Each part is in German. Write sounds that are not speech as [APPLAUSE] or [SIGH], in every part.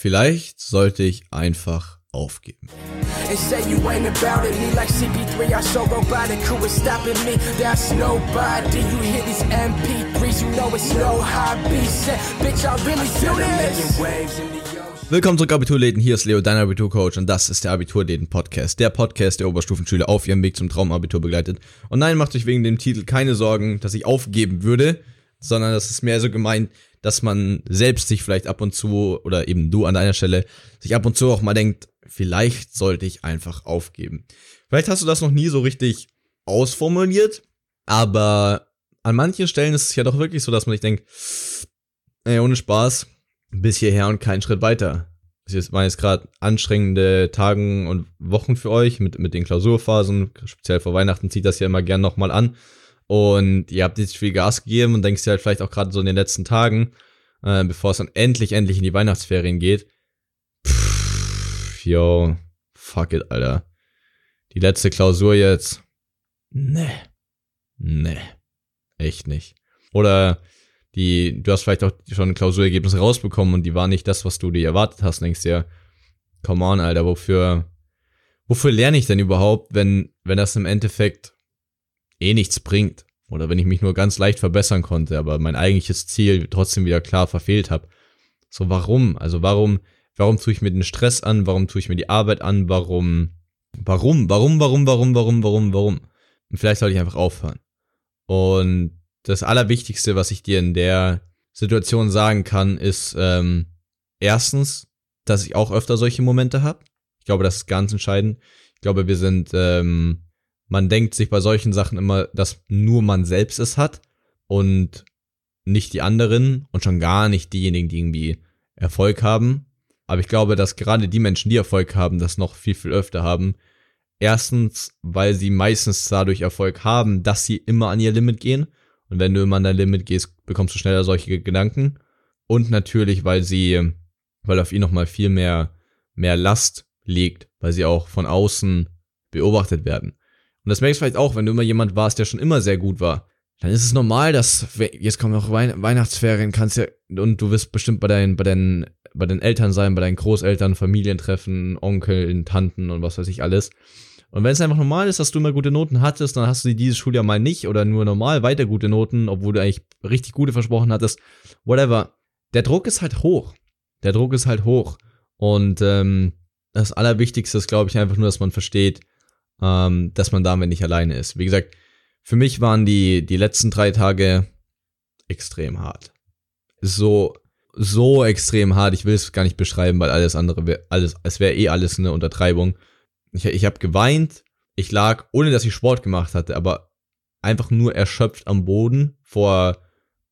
Vielleicht sollte ich einfach aufgeben. Willkommen zurück, Abiturläden. Hier ist Leo, dein Abiturcoach, und das ist der Abiturläden-Podcast. Der Podcast, der Oberstufenschüler auf ihrem Weg zum Traumabitur begleitet. Und nein, macht euch wegen dem Titel keine Sorgen, dass ich aufgeben würde, sondern das ist mehr so gemeint, dass man selbst sich vielleicht ab und zu, oder eben du an deiner Stelle, sich ab und zu auch mal denkt, vielleicht sollte ich einfach aufgeben. Vielleicht hast du das noch nie so richtig ausformuliert, aber an manchen Stellen ist es ja doch wirklich so, dass man sich denkt, ey, ohne Spaß, bis hierher und keinen Schritt weiter. Es waren jetzt gerade anstrengende Tagen und Wochen für euch mit, mit den Klausurphasen. Speziell vor Weihnachten zieht das ja immer gern nochmal an. Und ihr habt jetzt viel Gas gegeben und denkst dir halt vielleicht auch gerade so in den letzten Tagen, äh, bevor es dann endlich, endlich in die Weihnachtsferien geht. Pff, yo, fuck it, Alter. Die letzte Klausur jetzt. Nee. Nee. Echt nicht. Oder die, du hast vielleicht auch schon Klausurergebnisse rausbekommen und die waren nicht das, was du dir erwartet hast. Und denkst dir, come on, Alter, wofür, wofür lerne ich denn überhaupt, wenn, wenn das im Endeffekt eh nichts bringt. Oder wenn ich mich nur ganz leicht verbessern konnte, aber mein eigentliches Ziel trotzdem wieder klar verfehlt habe. So, warum? Also warum, warum tue ich mir den Stress an? Warum tue ich mir die Arbeit an? Warum, warum, warum, warum, warum, warum, warum, warum? Und vielleicht sollte ich einfach aufhören. Und das Allerwichtigste, was ich dir in der Situation sagen kann, ist ähm, erstens, dass ich auch öfter solche Momente habe. Ich glaube, das ist ganz entscheidend. Ich glaube, wir sind ähm, man denkt sich bei solchen Sachen immer, dass nur man selbst es hat und nicht die anderen und schon gar nicht diejenigen, die irgendwie Erfolg haben. Aber ich glaube, dass gerade die Menschen, die Erfolg haben, das noch viel, viel öfter haben. Erstens, weil sie meistens dadurch Erfolg haben, dass sie immer an ihr Limit gehen. Und wenn du immer an dein Limit gehst, bekommst du schneller solche Gedanken. Und natürlich, weil sie, weil auf ihn nochmal viel mehr, mehr Last liegt, weil sie auch von außen beobachtet werden. Und das merkst du vielleicht auch, wenn du immer jemand warst, der schon immer sehr gut war. Dann ist es normal, dass, jetzt kommen auch Wein Weihnachtsferien, kannst ja, und du wirst bestimmt bei deinen, bei deinen, bei den Eltern sein, bei deinen Großeltern, Familientreffen, Onkeln, Tanten und was weiß ich alles. Und wenn es einfach normal ist, dass du immer gute Noten hattest, dann hast du dieses Schuljahr mal nicht oder nur normal weiter gute Noten, obwohl du eigentlich richtig gute versprochen hattest. Whatever. Der Druck ist halt hoch. Der Druck ist halt hoch. Und ähm, das Allerwichtigste ist, glaube ich, einfach nur, dass man versteht, ähm, dass man damit nicht alleine ist. Wie gesagt, für mich waren die, die letzten drei Tage extrem hart. So, so extrem hart. Ich will es gar nicht beschreiben, weil alles andere wäre, alles, es wäre eh alles eine Untertreibung. Ich, ich habe geweint. Ich lag, ohne dass ich Sport gemacht hatte, aber einfach nur erschöpft am Boden vor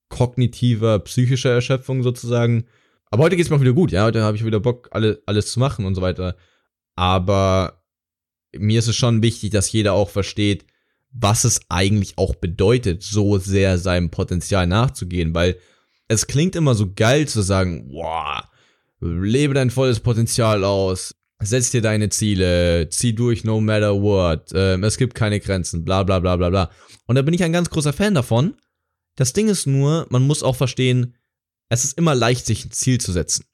kognitiver, psychischer Erschöpfung sozusagen. Aber heute geht's mir auch wieder gut, ja. Heute habe ich wieder Bock, alle, alles zu machen und so weiter. Aber mir ist es schon wichtig, dass jeder auch versteht, was es eigentlich auch bedeutet, so sehr seinem Potenzial nachzugehen, weil es klingt immer so geil zu sagen, wow, lebe dein volles Potenzial aus, setz dir deine Ziele, zieh durch no matter what, ähm, es gibt keine Grenzen, bla bla bla bla bla. Und da bin ich ein ganz großer Fan davon. Das Ding ist nur, man muss auch verstehen, es ist immer leicht, sich ein Ziel zu setzen.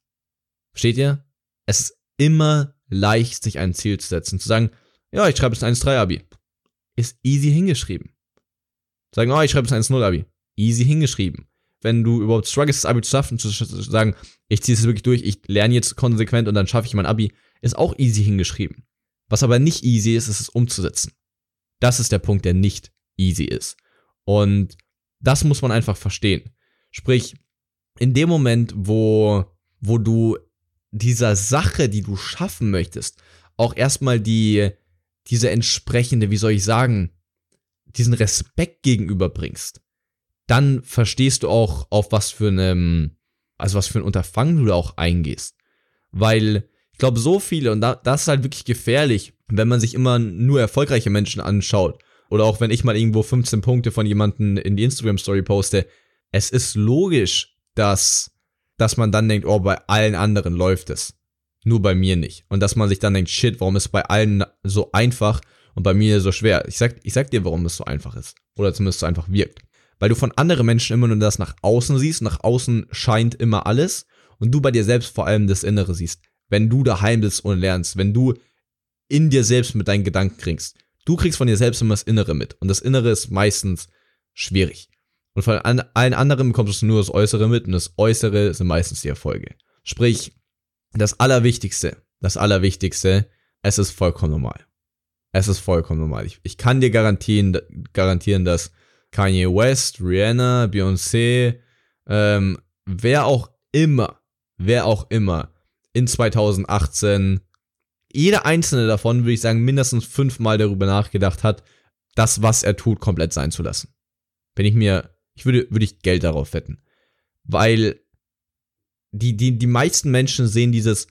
Versteht ihr? Es ist immer leicht, sich ein Ziel zu setzen. Zu sagen, ja, ich schreibe jetzt ein 1-3-Abi. Ist easy hingeschrieben. Sagen, oh, ich schreibe jetzt ein 1-0-Abi. Easy hingeschrieben. Wenn du überhaupt struggles, das Abi zu schaffen, zu sagen, ich ziehe es wirklich durch, ich lerne jetzt konsequent und dann schaffe ich mein Abi, ist auch easy hingeschrieben. Was aber nicht easy ist, ist es umzusetzen. Das ist der Punkt, der nicht easy ist. Und das muss man einfach verstehen. Sprich, in dem Moment, wo, wo du dieser Sache, die du schaffen möchtest, auch erstmal die, diese entsprechende, wie soll ich sagen, diesen Respekt gegenüberbringst, dann verstehst du auch, auf was für einem, also was für ein Unterfangen du da auch eingehst. Weil ich glaube, so viele, und da, das ist halt wirklich gefährlich, wenn man sich immer nur erfolgreiche Menschen anschaut. Oder auch wenn ich mal irgendwo 15 Punkte von jemandem in die Instagram-Story poste. Es ist logisch, dass, dass man dann denkt, oh, bei allen anderen läuft es nur bei mir nicht. Und dass man sich dann denkt, shit, warum ist es bei allen so einfach und bei mir so schwer? Ich sag, ich sag dir, warum es so einfach ist. Oder zumindest so einfach wirkt. Weil du von anderen Menschen immer nur das nach außen siehst, nach außen scheint immer alles. und du bei dir selbst vor allem das Innere siehst, wenn du daheim bist und lernst, wenn du in dir selbst mit deinen Gedanken kriegst. Du kriegst von dir selbst immer das Innere mit und das Innere ist meistens schwierig. Und von allen anderen bekommst du nur das Äußere mit und das Äußere sind meistens die Erfolge. Sprich, das Allerwichtigste, das Allerwichtigste, es ist vollkommen normal. Es ist vollkommen normal. Ich, ich kann dir garantieren, garantieren, dass Kanye West, Rihanna, Beyoncé, ähm, wer auch immer, wer auch immer in 2018, jeder einzelne davon, würde ich sagen, mindestens fünfmal darüber nachgedacht hat, das, was er tut, komplett sein zu lassen. Wenn ich mir, ich würde, würde ich Geld darauf wetten. Weil die, die, die meisten Menschen sehen dieses,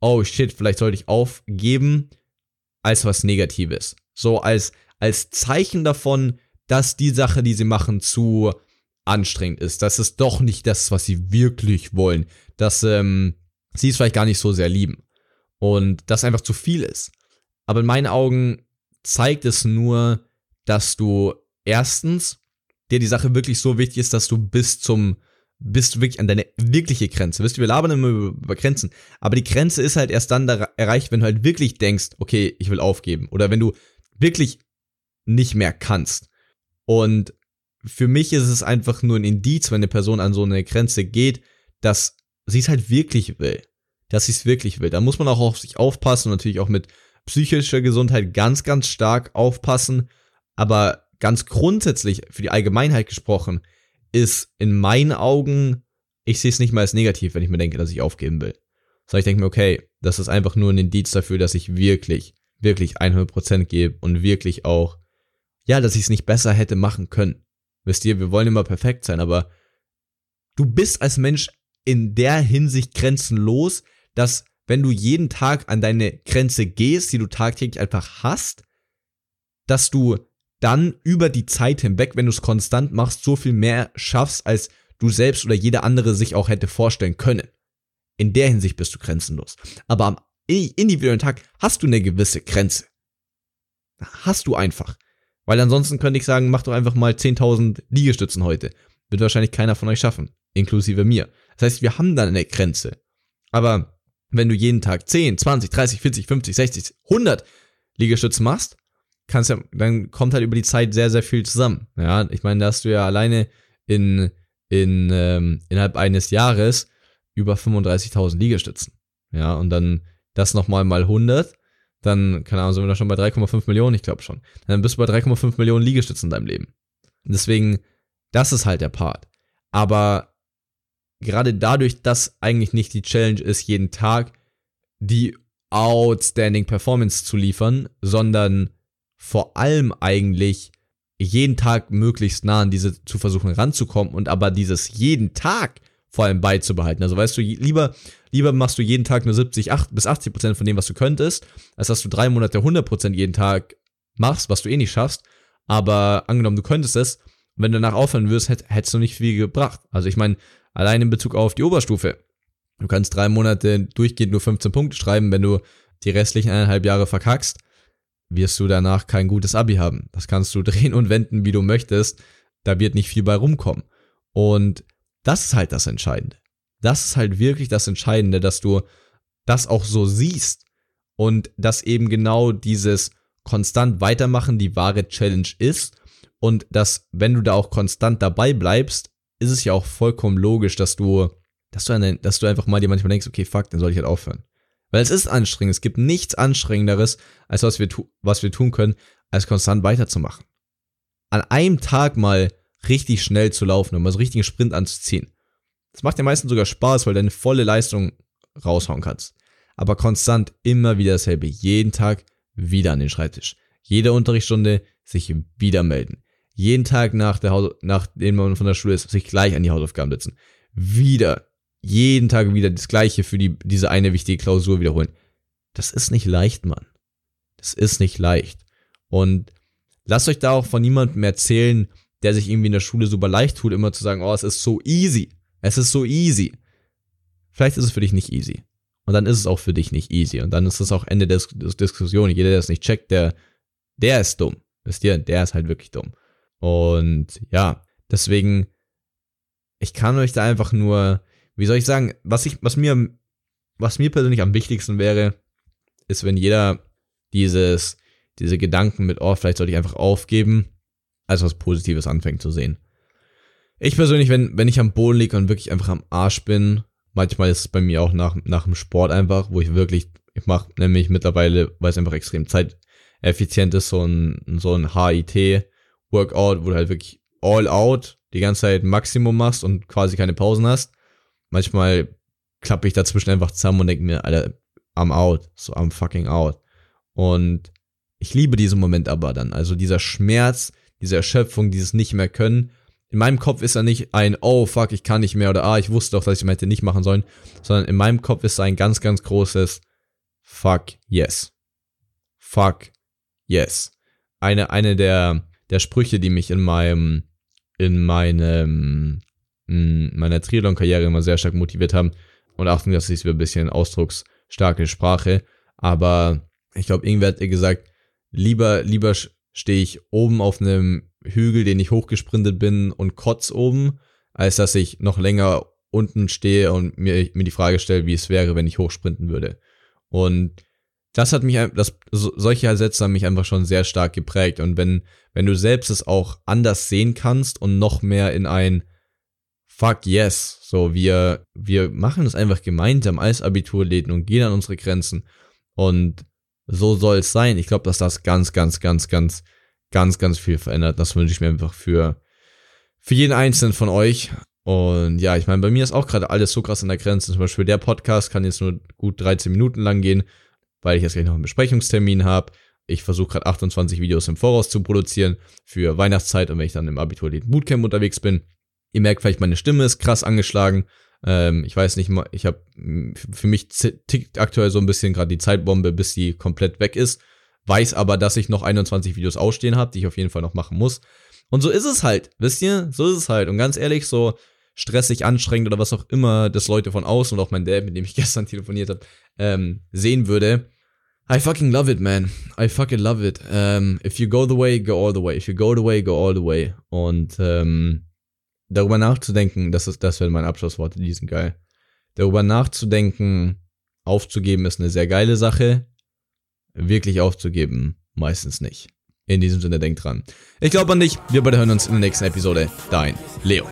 oh shit, vielleicht sollte ich aufgeben, als was Negatives. So als, als Zeichen davon, dass die Sache, die sie machen, zu anstrengend ist. Dass es doch nicht das, was sie wirklich wollen. Dass ähm, sie es vielleicht gar nicht so sehr lieben. Und das einfach zu viel ist. Aber in meinen Augen zeigt es nur, dass du erstens dir die Sache wirklich so wichtig ist, dass du bis zum bist du wirklich an deine wirkliche Grenze. Wisst ihr, wir labern immer über, Grenzen, aber die Grenze ist halt erst dann da erreicht, wenn du halt wirklich denkst, okay, ich will aufgeben. Oder wenn du wirklich nicht mehr kannst. Und für mich ist es einfach nur ein Indiz, wenn eine Person an so eine Grenze geht, dass sie es halt wirklich will. Dass sie es wirklich will. Da muss man auch auf sich aufpassen und natürlich auch mit psychischer Gesundheit ganz, ganz stark aufpassen. Aber ganz grundsätzlich, für die Allgemeinheit gesprochen, ist in meinen Augen, ich sehe es nicht mal als negativ, wenn ich mir denke, dass ich aufgeben will. Sondern ich denke mir, okay, das ist einfach nur ein Indiz dafür, dass ich wirklich, wirklich 100% gebe und wirklich auch, ja, dass ich es nicht besser hätte machen können. Wisst ihr, wir wollen immer perfekt sein, aber du bist als Mensch in der Hinsicht grenzenlos, dass wenn du jeden Tag an deine Grenze gehst, die du tagtäglich einfach hast, dass du dann über die Zeit hinweg, wenn du es konstant machst, so viel mehr schaffst, als du selbst oder jeder andere sich auch hätte vorstellen können. In der Hinsicht bist du grenzenlos. Aber am individuellen Tag hast du eine gewisse Grenze. Hast du einfach. Weil ansonsten könnte ich sagen, mach doch einfach mal 10.000 Liegestützen heute. Wird wahrscheinlich keiner von euch schaffen. Inklusive mir. Das heißt, wir haben dann eine Grenze. Aber wenn du jeden Tag 10, 20, 30, 40, 50, 60, 100 Liegestützen machst, kannst ja, dann kommt halt über die Zeit sehr, sehr viel zusammen. Ja, ich meine, da hast du ja alleine in, in, ähm, innerhalb eines Jahres über 35.000 Liegestützen. Ja, und dann das nochmal mal 100, dann, keine Ahnung, sind wir da schon bei 3,5 Millionen, ich glaube schon. Dann bist du bei 3,5 Millionen Liegestützen in deinem Leben. Deswegen, das ist halt der Part. Aber gerade dadurch, dass eigentlich nicht die Challenge ist, jeden Tag die outstanding Performance zu liefern, sondern vor allem eigentlich jeden Tag möglichst nah an diese zu versuchen ranzukommen und aber dieses jeden Tag vor allem beizubehalten. Also weißt du, lieber, lieber machst du jeden Tag nur 70 8, bis 80 Prozent von dem, was du könntest, als dass du drei Monate 100 Prozent jeden Tag machst, was du eh nicht schaffst. Aber angenommen, du könntest es, wenn du danach aufhören wirst, hätt, hättest du nicht viel gebracht. Also ich meine, allein in Bezug auf die Oberstufe. Du kannst drei Monate durchgehend nur 15 Punkte schreiben, wenn du die restlichen eineinhalb Jahre verkackst wirst du danach kein gutes Abi haben. Das kannst du [LAUGHS] drehen und wenden, wie du möchtest. Da wird nicht viel bei rumkommen. Und das ist halt das Entscheidende. Das ist halt wirklich das Entscheidende, dass du das auch so siehst und dass eben genau dieses konstant weitermachen die wahre Challenge ist und dass wenn du da auch konstant dabei bleibst, ist es ja auch vollkommen logisch, dass du dass du, dass du einfach mal dir manchmal denkst, okay, fuck, dann soll ich halt aufhören. Weil es ist anstrengend. Es gibt nichts anstrengenderes, als was wir, was wir tun können, als konstant weiterzumachen. An einem Tag mal richtig schnell zu laufen und mal so richtigen Sprint anzuziehen. Das macht dir meistens sogar Spaß, weil du deine volle Leistung raushauen kannst. Aber konstant immer wieder dasselbe. Jeden Tag wieder an den Schreibtisch. Jede Unterrichtsstunde sich wieder melden. Jeden Tag nach der nachdem man von der Schule ist, sich gleich an die Hausaufgaben setzen. Wieder jeden Tag wieder das Gleiche für die, diese eine wichtige Klausur wiederholen. Das ist nicht leicht, Mann. Das ist nicht leicht. Und lasst euch da auch von niemandem erzählen, der sich irgendwie in der Schule super leicht tut, immer zu sagen, oh, es ist so easy. Es ist so easy. Vielleicht ist es für dich nicht easy. Und dann ist es auch für dich nicht easy. Und dann ist es auch Ende der Diskussion. Jeder, der es nicht checkt, der, der ist dumm. Wisst ihr? Der ist halt wirklich dumm. Und ja, deswegen, ich kann euch da einfach nur wie soll ich sagen, was ich, was mir, was mir persönlich am wichtigsten wäre, ist, wenn jeder dieses, diese Gedanken mit, oh, vielleicht sollte ich einfach aufgeben, als was Positives anfängt zu sehen. Ich persönlich, wenn, wenn ich am Boden liege und wirklich einfach am Arsch bin, manchmal ist es bei mir auch nach, nach dem Sport einfach, wo ich wirklich, ich mache nämlich mittlerweile, weil es einfach extrem zeiteffizient ist, so ein, so ein HIT-Workout, wo du halt wirklich all out die ganze Zeit Maximum machst und quasi keine Pausen hast. Manchmal klappe ich dazwischen einfach zusammen und denke mir, Alter, I'm out, so I'm fucking out. Und ich liebe diesen Moment aber dann. Also dieser Schmerz, diese Erschöpfung, dieses nicht mehr können. In meinem Kopf ist er nicht ein, oh fuck, ich kann nicht mehr oder ah, ich wusste doch, dass ich hätte nicht machen sollen, sondern in meinem Kopf ist ein ganz, ganz großes fuck yes. Fuck yes. Eine, eine der, der Sprüche, die mich in meinem, in meinem, in meiner Triathlon-Karriere immer sehr stark motiviert haben. Und Achtung, das ist ein bisschen ausdrucksstarke Sprache. Aber ich glaube, irgendwer hat gesagt, lieber, lieber stehe ich oben auf einem Hügel, den ich hochgesprintet bin und kotz oben, als dass ich noch länger unten stehe und mir, mir die Frage stelle, wie es wäre, wenn ich hochsprinten würde. Und das hat mich, das, solche Sätze haben mich einfach schon sehr stark geprägt. Und wenn, wenn du selbst es auch anders sehen kannst und noch mehr in ein Fuck yes, so wir, wir machen es einfach gemeinsam als Abiturläden und gehen an unsere Grenzen. Und so soll es sein. Ich glaube, dass das ganz, ganz, ganz, ganz, ganz, ganz viel verändert. Das wünsche ich mir einfach für, für jeden Einzelnen von euch. Und ja, ich meine, bei mir ist auch gerade alles so krass an der Grenze. Zum Beispiel der Podcast kann jetzt nur gut 13 Minuten lang gehen, weil ich jetzt gleich noch einen Besprechungstermin habe. Ich versuche gerade 28 Videos im Voraus zu produzieren für Weihnachtszeit und wenn ich dann im Abitur Bootcamp unterwegs bin. Ihr merkt vielleicht, meine Stimme ist krass angeschlagen. Ähm, ich weiß nicht, ich habe für mich tickt aktuell so ein bisschen gerade die Zeitbombe, bis sie komplett weg ist. Weiß aber, dass ich noch 21 Videos ausstehen habe, die ich auf jeden Fall noch machen muss. Und so ist es halt, wisst ihr? So ist es halt. Und ganz ehrlich, so stressig, anstrengend oder was auch immer das Leute von außen und auch mein Dad, mit dem ich [LAUGHS] gestern telefoniert habe, ähm, sehen würde. I fucking love it, man. I fucking love it. Um, ähm, if you go the way, go all the way. If you go the way, go all the way. Und ähm, darüber nachzudenken, das ist, das werden meine Abschlussworte, die sind geil. Darüber nachzudenken, aufzugeben ist eine sehr geile Sache. Wirklich aufzugeben, meistens nicht. In diesem Sinne, denkt dran. Ich glaube an dich. Wir beide hören uns in der nächsten Episode. Dein Leo.